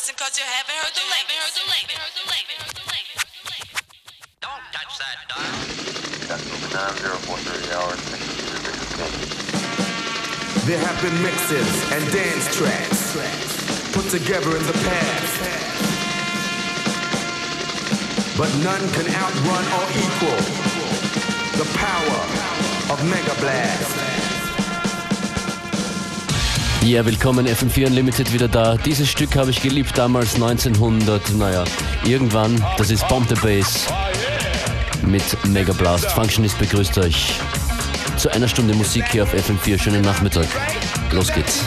stop, look and listen, cause you haven't heard the latest. Don't touch that dial. There have been mixes and dance tracks put together in the past. But none can outrun or equal the power of Mega Blast. Ja, willkommen FM4 Unlimited wieder da. Dieses Stück habe ich geliebt damals 1900, naja, irgendwann. Das ist Bomb the Bass mit Mega Blast. Functionist begrüßt euch zu einer Stunde Musik hier auf FM4. Schönen Nachmittag. Los geht's.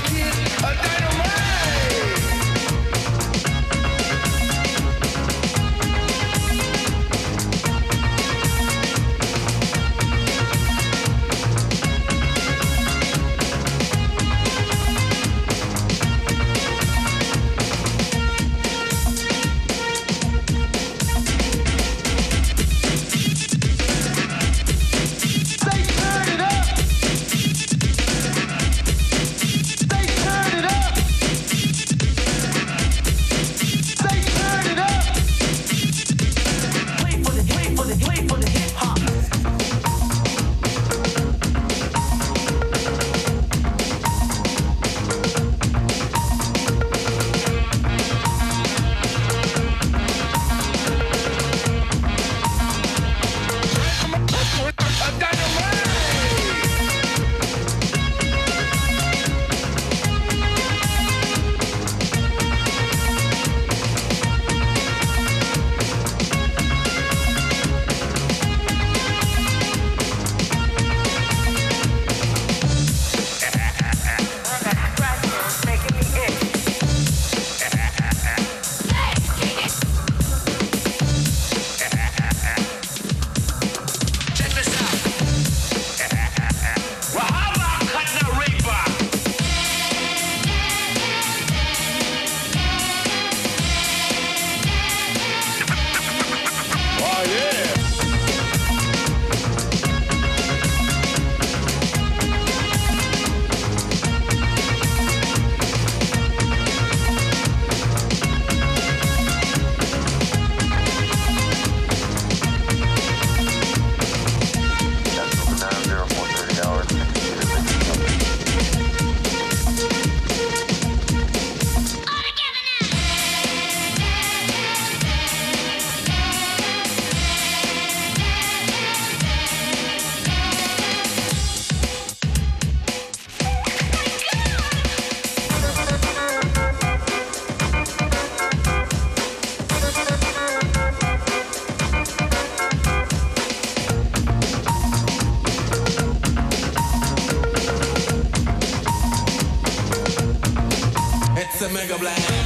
A Mega Blast.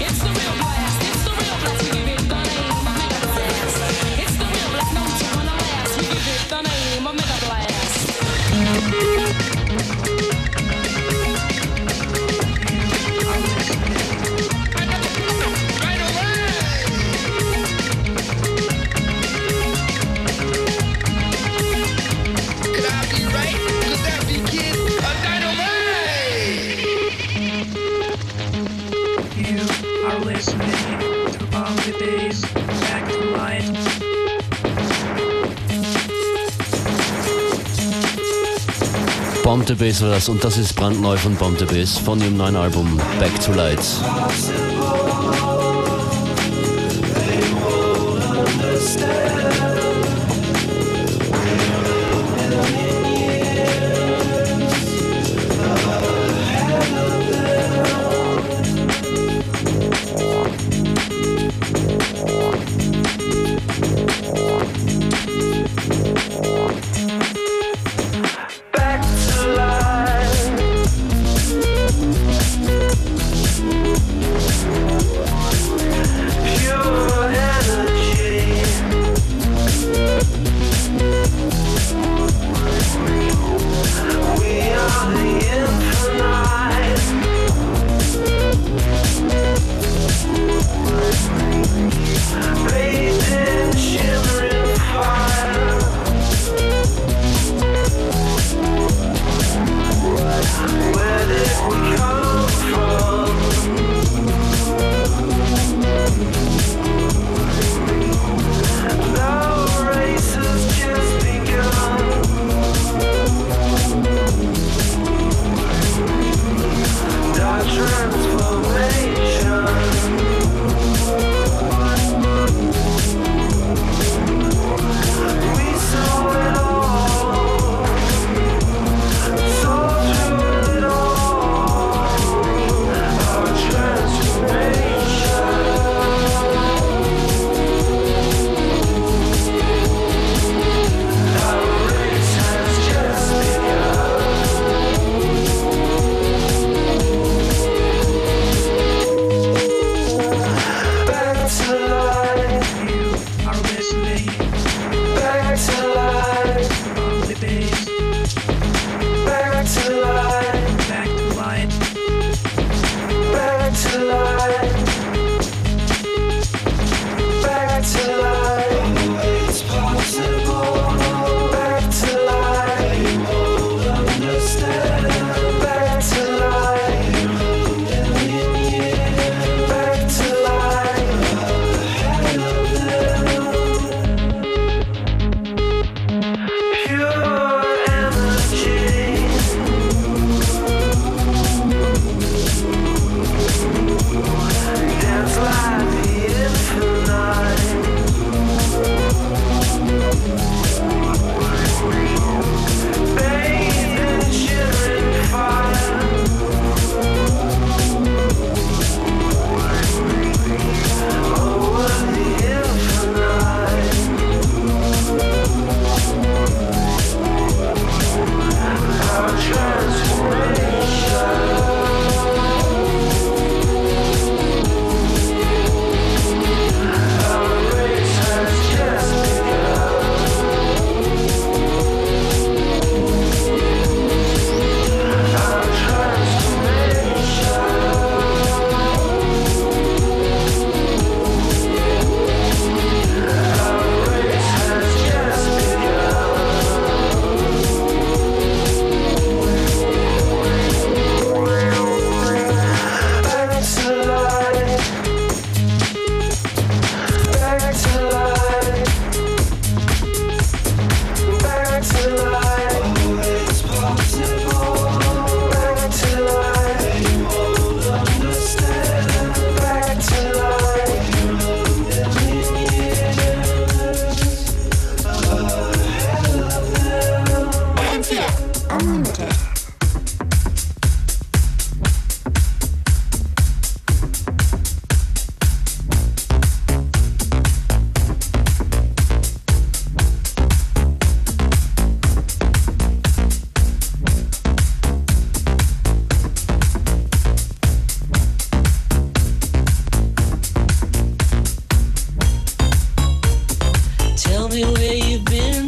Bomb the Bass war das und das ist brandneu von Bomb the Bass von ihrem neuen Album Back to Light.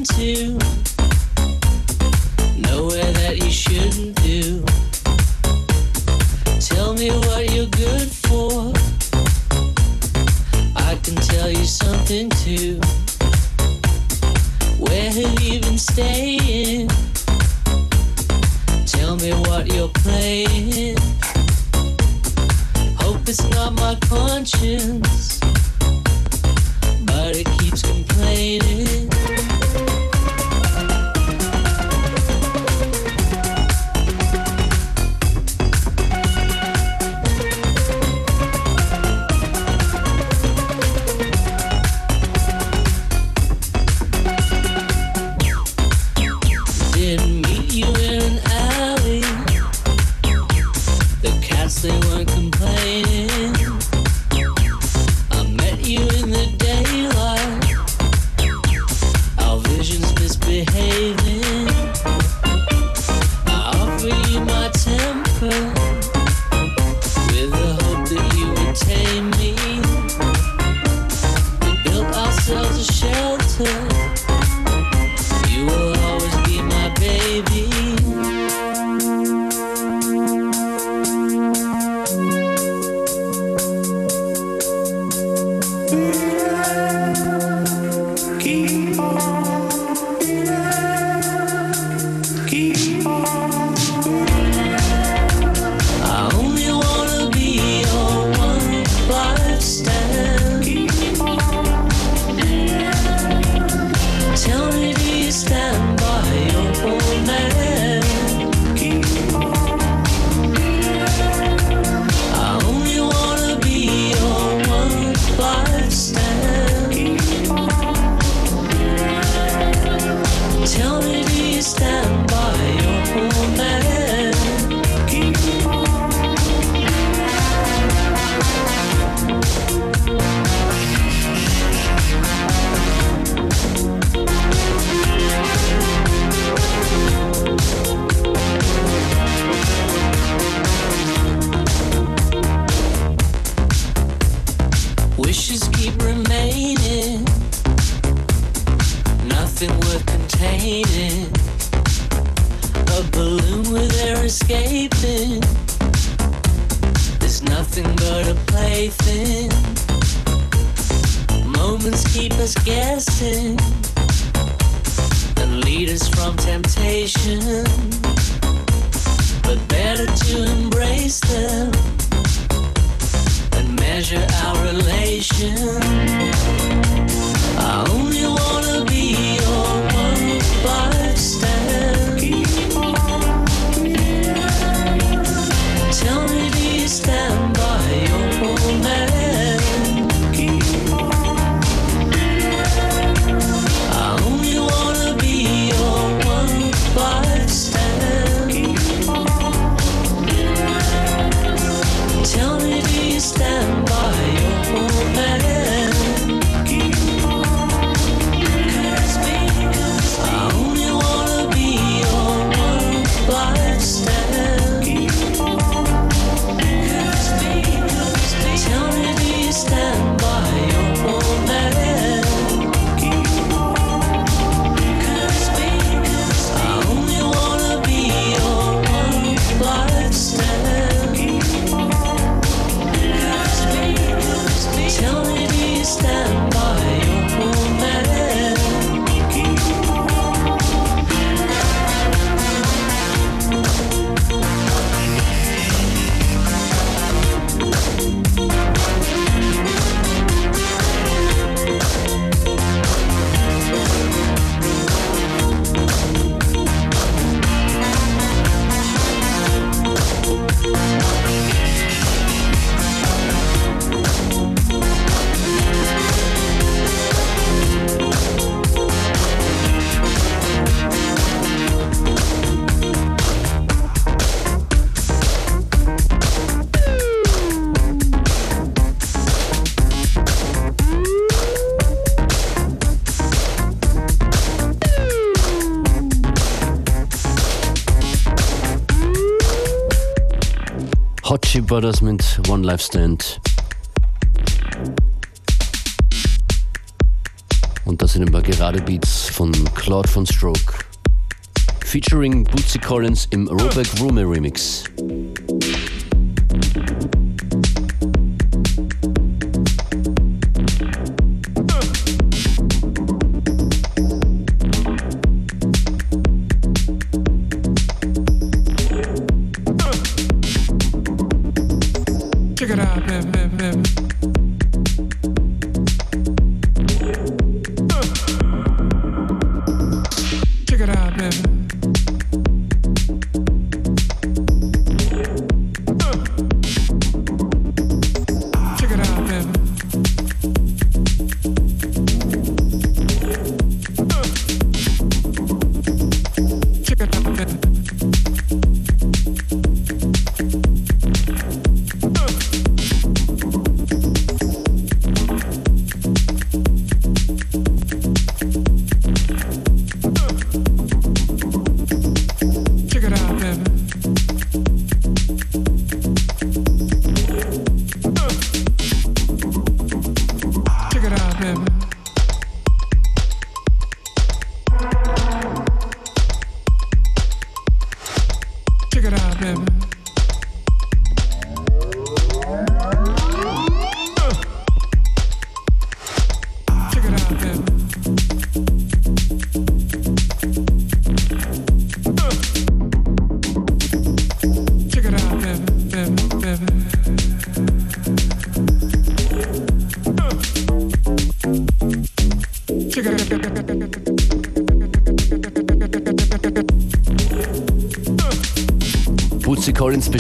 to Chip das mit One Life Stand. Und das sind ein paar gerade Beats von Claude von Stroke. Featuring Bootsy Collins im Robeck Roomer Remix.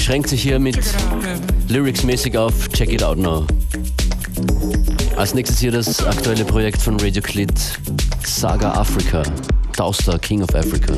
beschränkt sich hier mit Lyrics-mäßig auf Check It Out Now. Als nächstes hier das aktuelle Projekt von Radio Clit, Saga Africa, Dauster, King of Africa.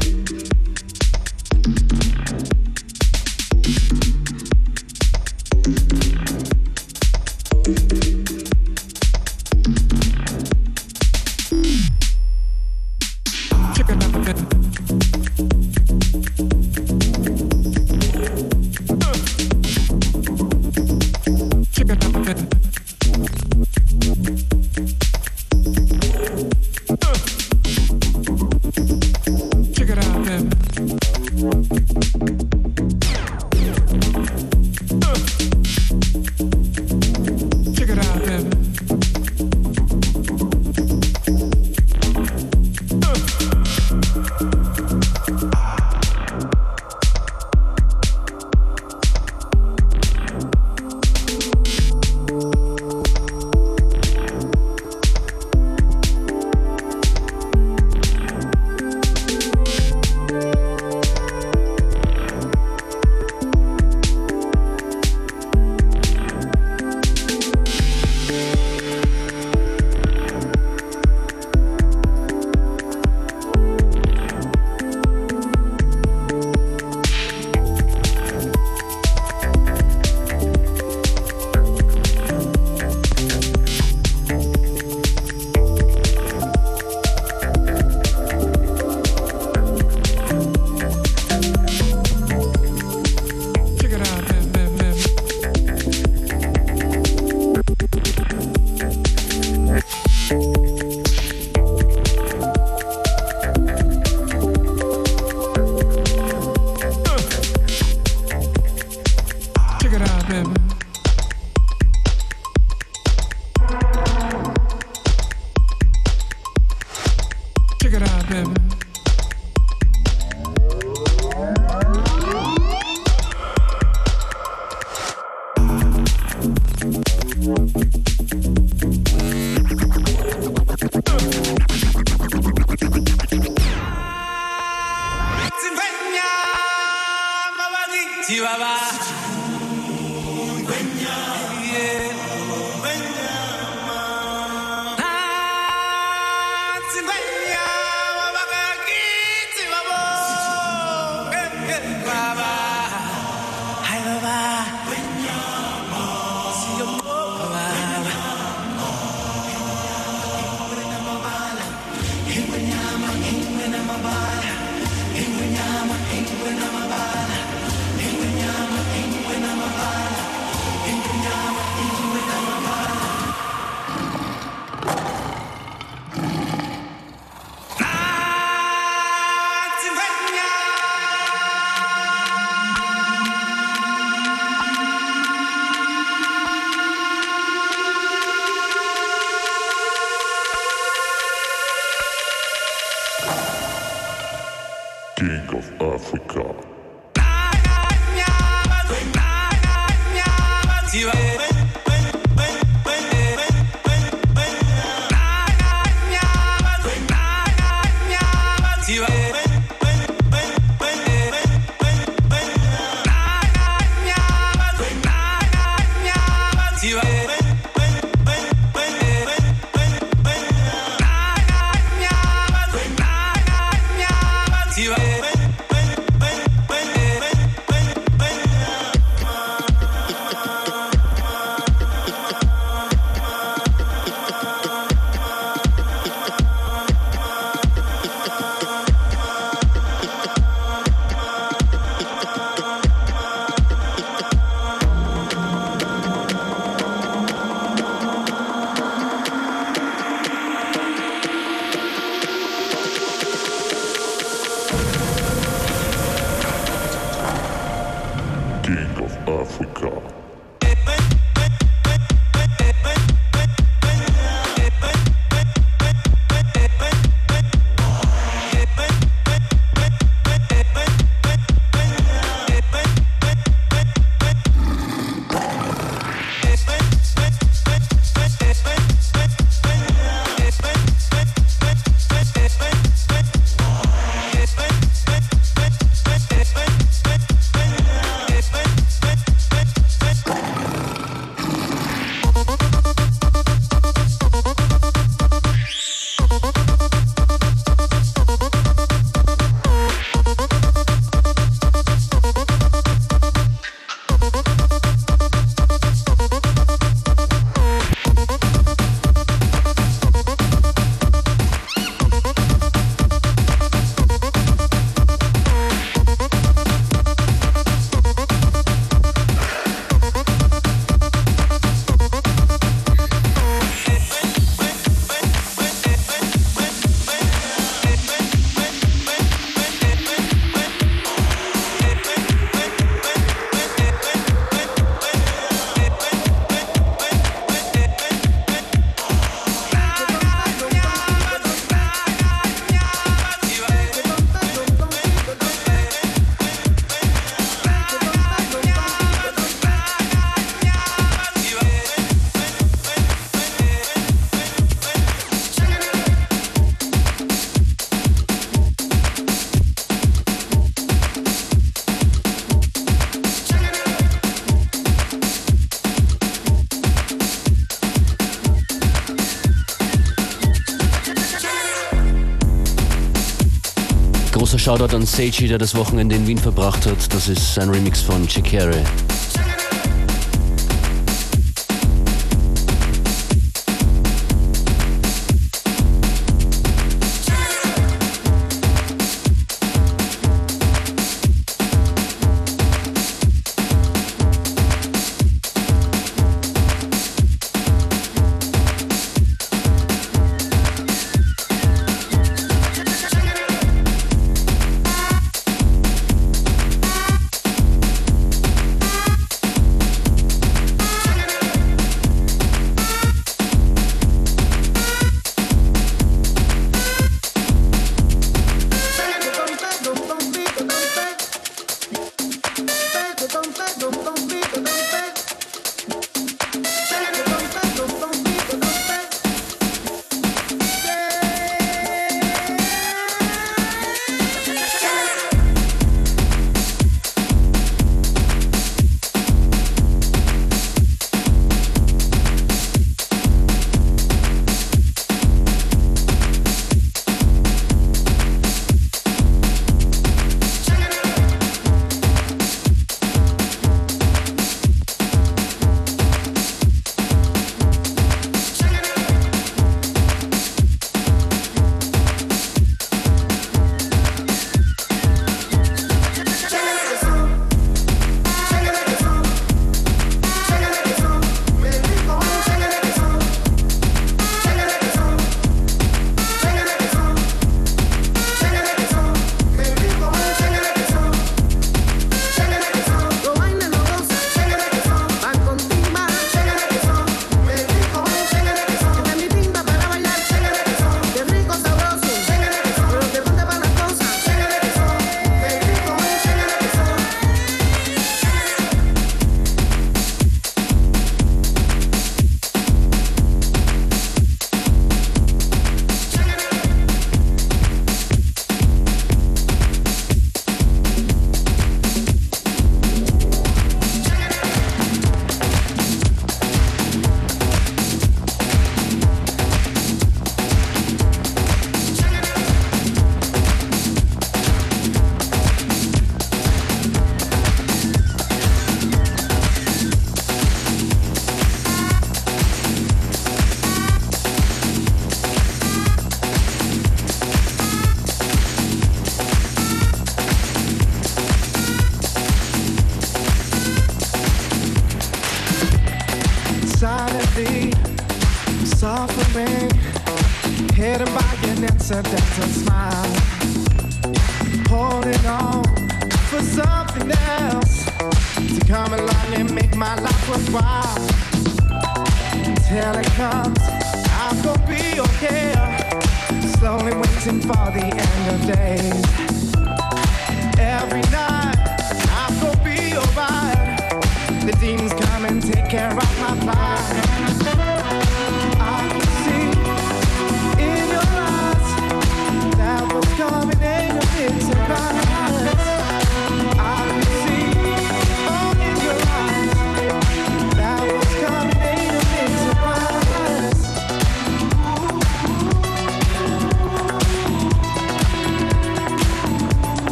Shoutout an Seiji, der das Wochenende in Wien verbracht hat. Das ist ein Remix von Chikere.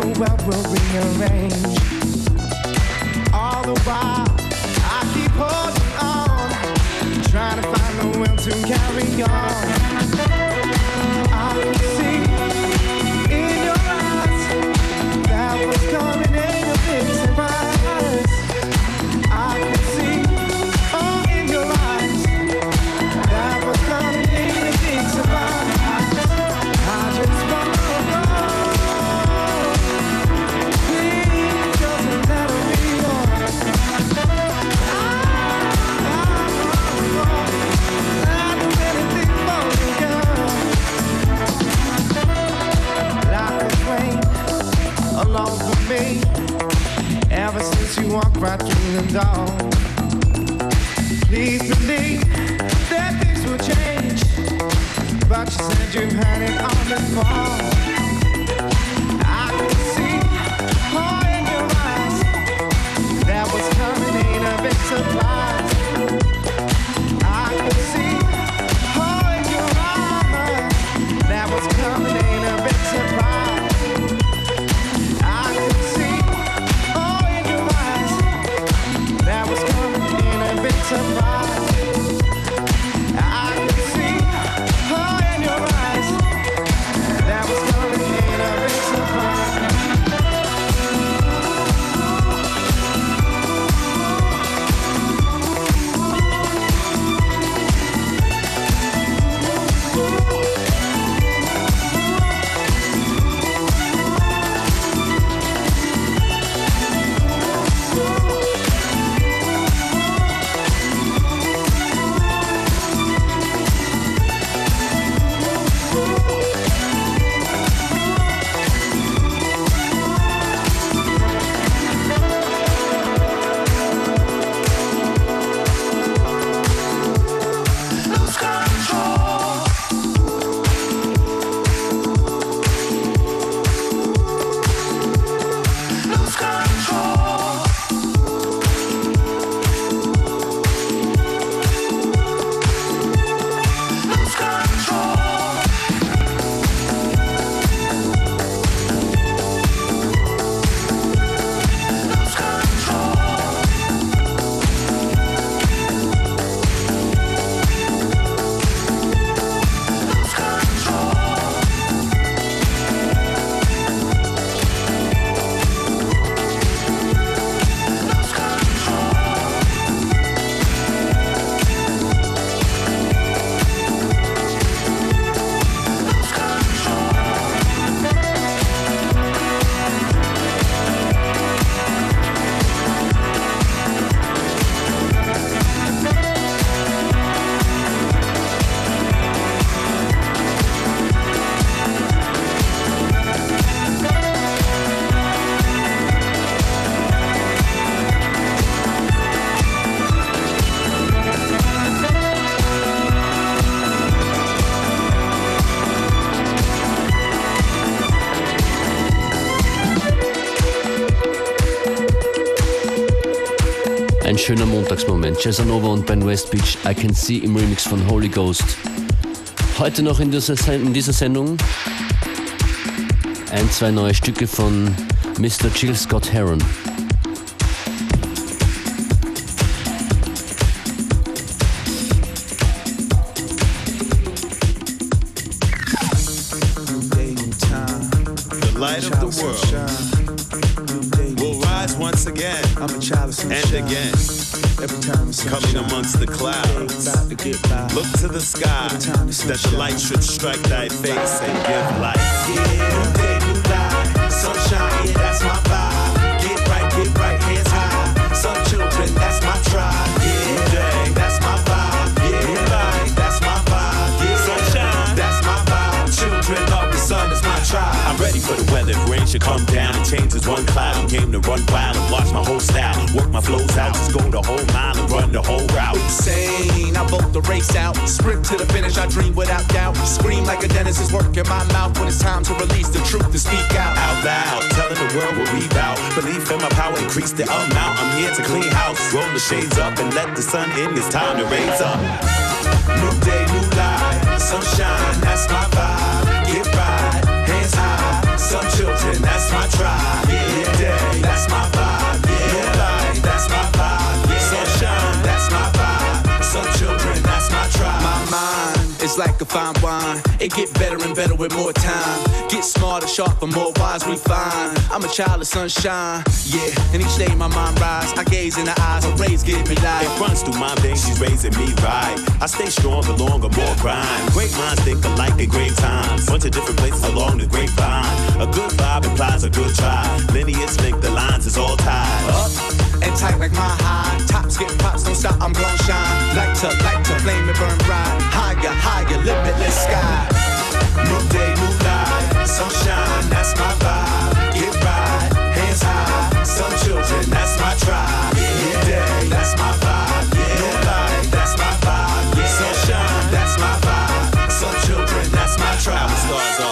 the world will rearrange. All the while, I keep holding on, trying to find the will to carry on. walk right through the door. Please believe that things will change. But you said you had it all before. I could see in your eyes that was coming in a. schöner Montagsmoment. Cesanova und Ben West Beach, I Can See im Remix von Holy Ghost. Heute noch in dieser, in dieser Sendung ein, zwei neue Stücke von Mr. Jill Scott Heron. That the light should strike thy face one cloud. I'm game to run wild and watch my whole style. Work my flows out. Just go the whole mile and run the whole route. insane. I vote the race out. Sprint to the finish, I dream without doubt. Scream like a dentist is working my mouth when it's time to release the truth to speak out. Out loud, telling the world what we bout. Belief in my power, increase the amount. I'm here to clean house. Roll the shades up and let the sun in. It's time to raise up. New day, new life. Sunshine, that's my vibe. Children, that's my tribe. Yeah, that's my vibe. Like a fine wine. It get better and better with more time. Get smarter, sharper, more wise, refined. I'm a child of sunshine. Yeah, and each day my mind rise. I gaze in the eyes, her rays give me life. It runs through my veins, she's raising me right. I stay strong stronger, longer, more grind. Great minds think alike in great times. Bunch of different places along the grapevine. A good vibe implies a good try. Lineage link the lines is all tied. up and tight like my high. Tops get props, don't stop, I'm gon' shine. Light to light to flame and burn bright. Higher, higher, limitless sky. New day, new life. Sunshine, that's my vibe. Get right, hands high. Some children, that's my tribe. New day, that's my vibe. New life, that's my vibe. That's my vibe. Children, that's my tribe.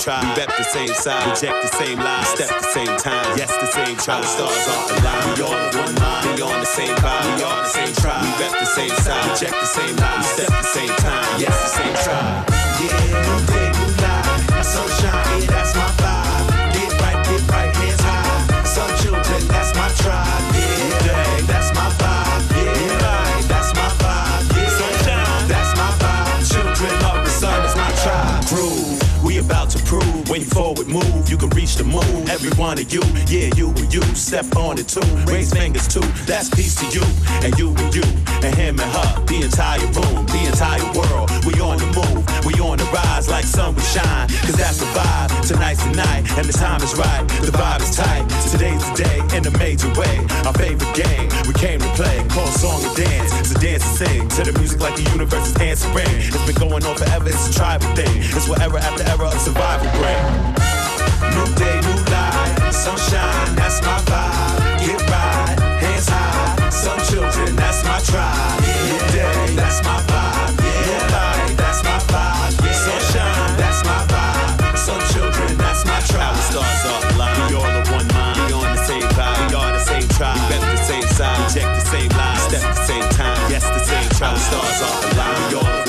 Tribe. We rep the same side. Reject the same lies. Step the same time. Yes, the same tribe. Our stars are aligned. We all are one mind. We on the same vibe. We are the same tribe. We rep the same side. Reject the same lies. Step the same time. Yes, the same tribe. Yeah, new day, new life. Sunshine, yeah, that's my vibe. Get right, get right, hands high. Some children, that's my tribe. Forward move, you can reach the moon. Every one of you, yeah, you and you, step on it too. Raise fingers too, that's peace to you, and you and you, and him and her, the entire room, the entire world. We on the move, we on the rise like sun we shine. Cause that's the vibe, tonight's the night, and the time is right, the vibe is tight. Today's the day in a major way. Our favorite game, we came to play, call song and dance. A dance and sing to the music like the universe is answering. It's been going on forever, it's a tribal thing. It's what era after era of survival bring. New day, new life. Sunshine, that's my vibe. Get right, hands high. Some children, that's my tribe. New day, that's my vibe. New life, that's my vibe. Sunshine, that's my vibe. Some children, that's my tribe. stars are. We all are one mind. We on the same vibe. We are the same tribe. We rep the same side. Reject the same lies. Step the same time. Yes, the same tribe. Stars aligned. We all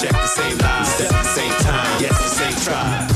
Reject the same lies. Step the same time. Yes, the same tribe.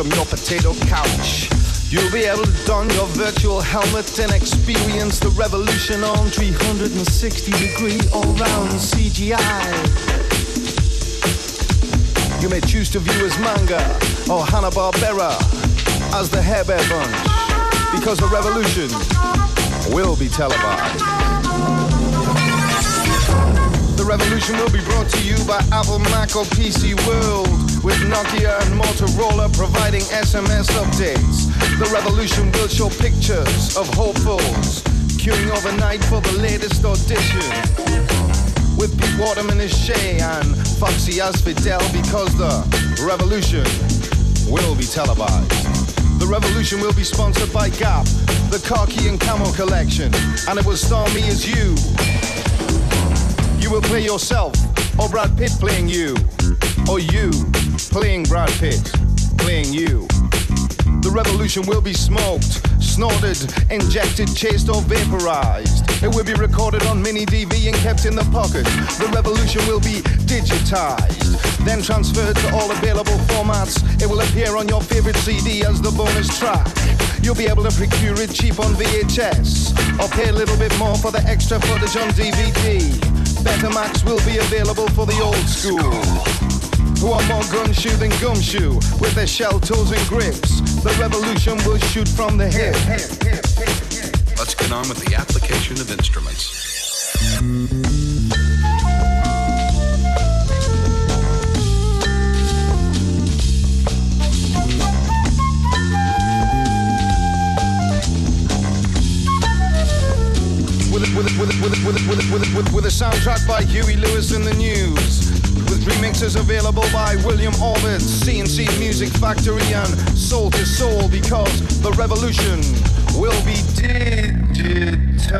From your potato couch. You'll be able to don your virtual helmet and experience the revolution on 360 degree all round CGI. You may choose to view as manga or Hanna-Barbera as the Hair Bear Bunch because the revolution will be televised. The revolution will be brought to you by Apple, Mac, or PC World, with Nokia and Motorola providing SMS updates. The revolution will show pictures of hopefuls queuing overnight for the latest audition. With Pete Waterman as Che and Foxy as Fidel, because the revolution will be televised. The revolution will be sponsored by Gap, the Khaki and Camo collection, and it will star me as you. You will play yourself, or Brad Pitt playing you, or you playing Brad Pitt, playing you. The revolution will be smoked, snorted, injected, chased, or vaporized. It will be recorded on mini DV and kept in the pocket. The revolution will be digitized, then transferred to all available formats. It will appear on your favorite CD as the bonus track. You'll be able to procure it cheap on VHS, or pay a little bit more for the extra footage on DVD. Betamax will be available for the old school who are more gumshoe than gumshoe with their shell toes and grips. The revolution will shoot from the hip. Let's get on with the application of instruments. With a, with with with with with a, with a, with a, with a soundtrack by Huey Lewis and the News. With remixes available by William Orbit, C+C Music Factory, and Soul II Soul because the revolution will be digitized.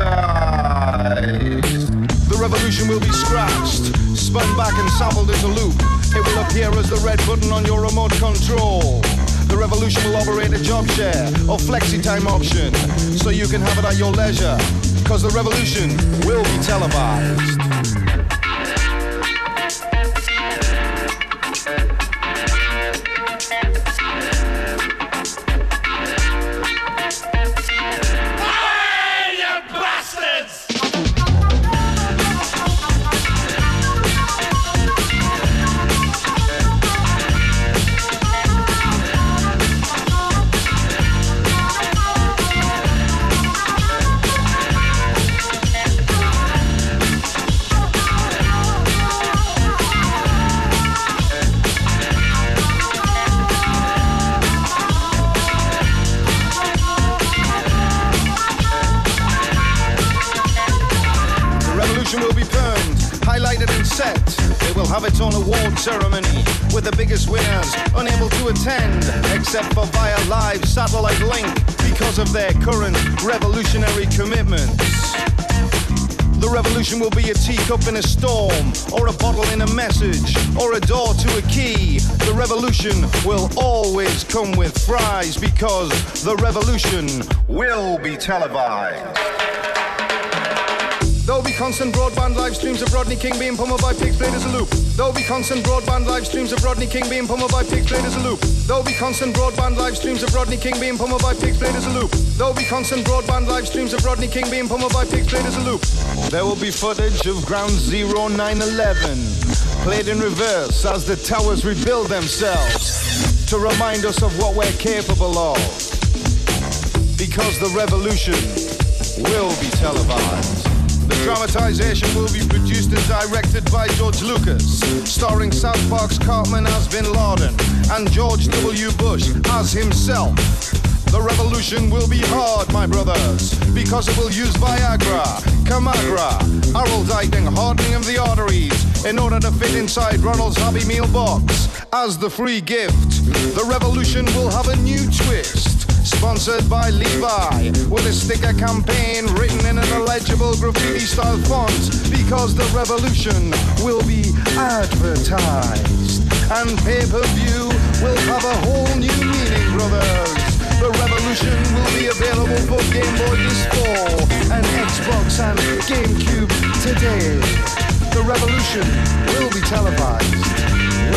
The revolution will be scratched, spun back and sampled as a loop. It will appear as the red button on your remote control. The revolution will operate a job share or flexi time option so you can have it at your leisure. Because the revolution will be televised. With the biggest winners unable to attend except for via live satellite link because of their current revolutionary commitments. The revolution will be a teacup in a storm, or a bottle in a message, or a door to a key. The revolution will always come with fries because the revolution will be televised. There'll be constant broadband live streams of Rodney King being pummeled by pigs played as a loop. There'll be constant broadband live streams of Rodney King being pummeled by pigs played as a loop. There'll be constant broadband live streams of Rodney King being pummeled by pigs played as a loop. There'll be constant broadband live streams of Rodney King being pummeled by pigs played as a loop. There will be footage of Ground Zero 911 played in reverse as the towers rebuild themselves to remind us of what we're capable of. Because the revolution will be televised. The dramatization will be produced and directed by George Lucas, starring South Park's Cartman as Bin Laden and George W. Bush as himself. The revolution will be hard, my brothers, because it will use Viagra, Kamagra, Araldite and hardening of the arteries in order to fit inside Ronald's Happy Meal box as the free gift. The revolution will have a new twist. Sponsored by Levi with a sticker campaign written in an illegible graffiti style font because the revolution will be advertised. And pay per view will have a whole new meaning, brothers. The revolution will be available for Game Boy this fall and Xbox and GameCube today. The revolution will be televised.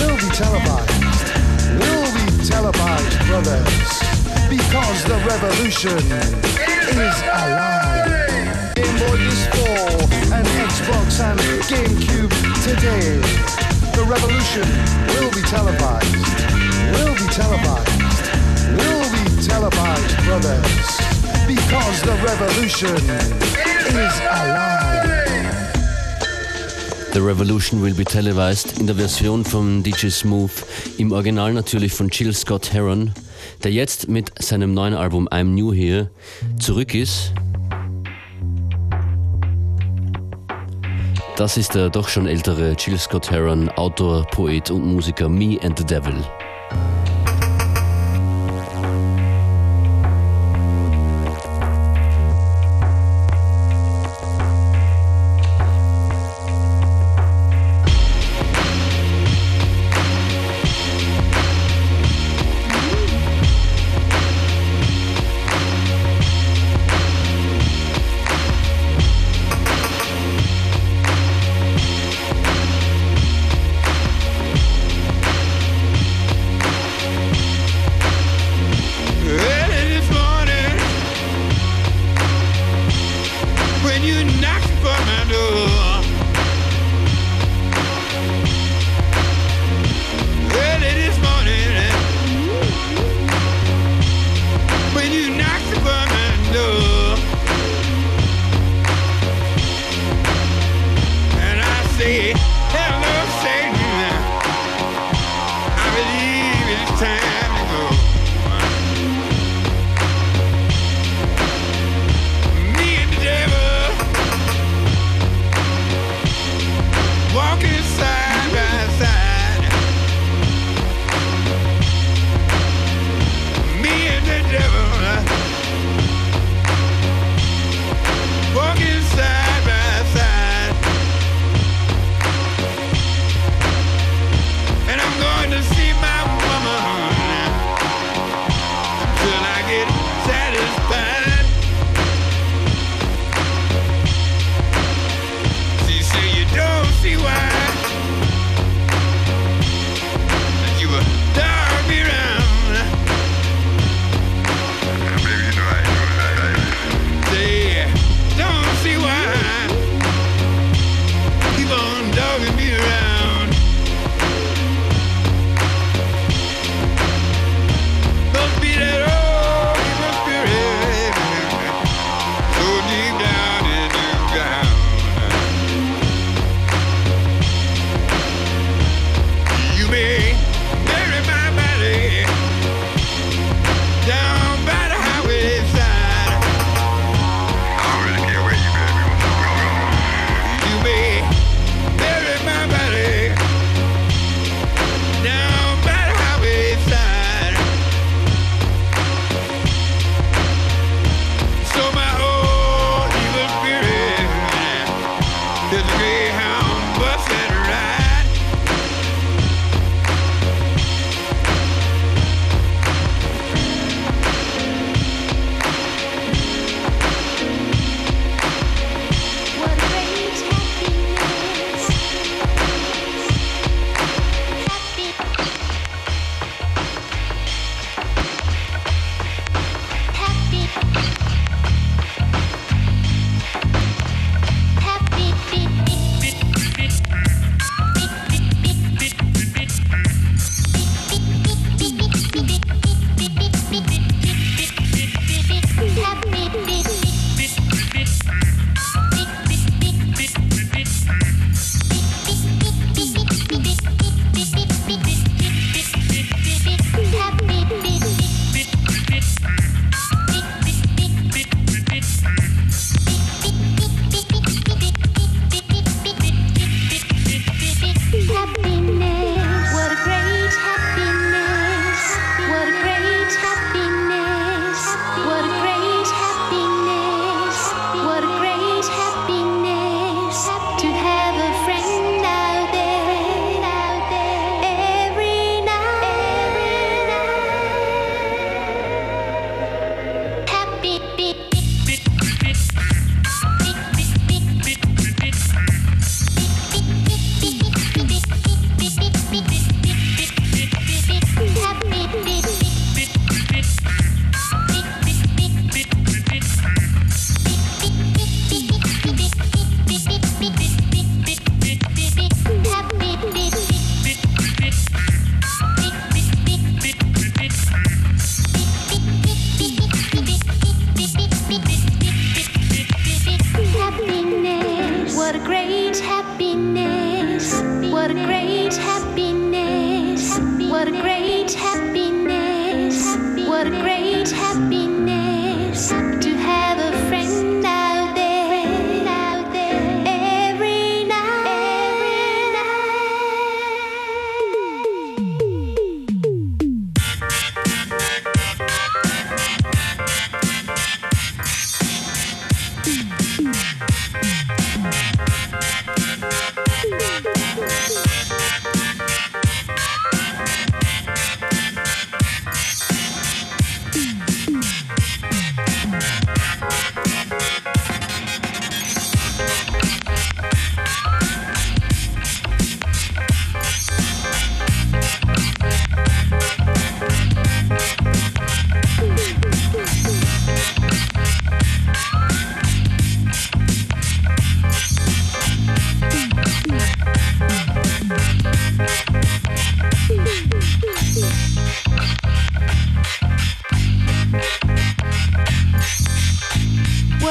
Will be televised. Will be televised, brothers because the revolution is alive. Game Boy this fall and Xbox and GameCube today. The revolution will be televised. Will be televised. Will be televised, brothers, because the revolution is alive. The Revolution will be televised in der Version von DJ Smooth, im Original natürlich von Gil Scott-Heron, der jetzt mit seinem neuen Album I'm New Here zurück ist. Das ist der doch schon ältere Jill Scott Heron, Autor, Poet und Musiker Me and the Devil.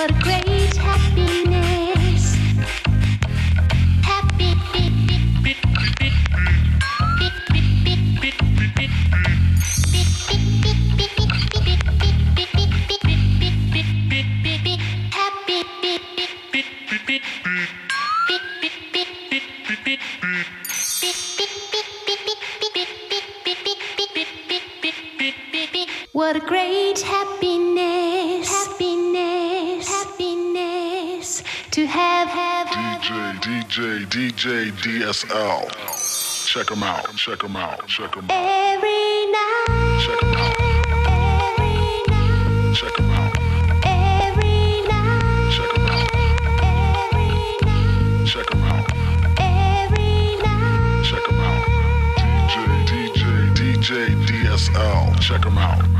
what a crazy. DJ, DSL. Check them out, check them out, check them out. Every night, Check them out, every night, check them out, every night, check out, every night, check out, every night. check them out. DJ, DJ, DJ, DSL. Check them out.